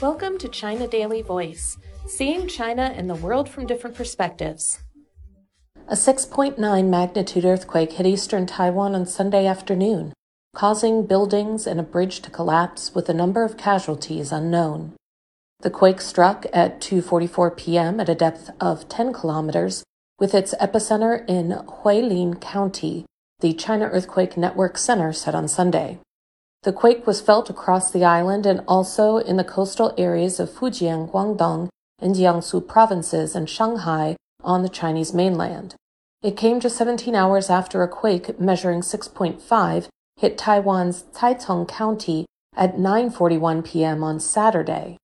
Welcome to China Daily Voice, seeing China and the world from different perspectives. A 6.9 magnitude earthquake hit eastern Taiwan on Sunday afternoon, causing buildings and a bridge to collapse with a number of casualties unknown. The quake struck at 2:44 p.m. at a depth of 10 kilometers with its epicenter in Hualien County, the China Earthquake Network Center said on Sunday. The quake was felt across the island and also in the coastal areas of Fujian, Guangdong, and Jiangsu provinces and Shanghai on the Chinese mainland. It came just 17 hours after a quake measuring 6.5 hit Taiwan's Taitung County at 9:41 p.m. on Saturday.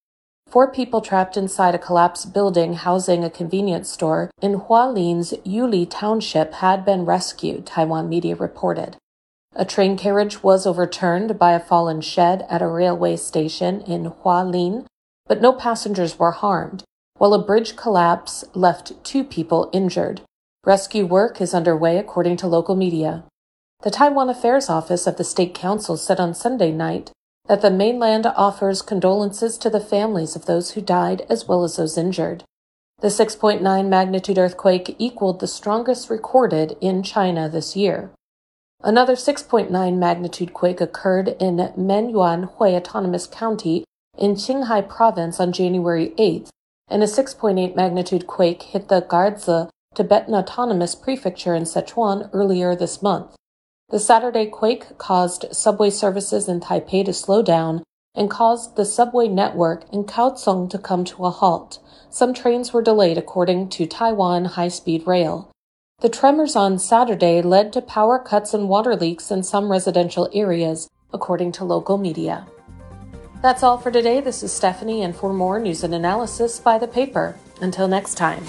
Four people trapped inside a collapsed building housing a convenience store in Hualien's Yuli Township had been rescued, Taiwan media reported. A train carriage was overturned by a fallen shed at a railway station in Hualien, but no passengers were harmed, while a bridge collapse left two people injured. Rescue work is underway according to local media. The Taiwan Affairs Office of the State Council said on Sunday night that the mainland offers condolences to the families of those who died as well as those injured. The 6.9 magnitude earthquake equaled the strongest recorded in China this year. Another 6.9 magnitude quake occurred in Menyuan Hui Autonomous County in Qinghai Province on January 8th, and a 6.8 magnitude quake hit the Garzi Tibetan Autonomous Prefecture in Sichuan earlier this month. The Saturday quake caused subway services in Taipei to slow down and caused the subway network in Kaohsiung to come to a halt. Some trains were delayed according to Taiwan High Speed Rail. The tremors on Saturday led to power cuts and water leaks in some residential areas, according to local media. That's all for today. This is Stephanie, and for more news and analysis buy the paper. Until next time.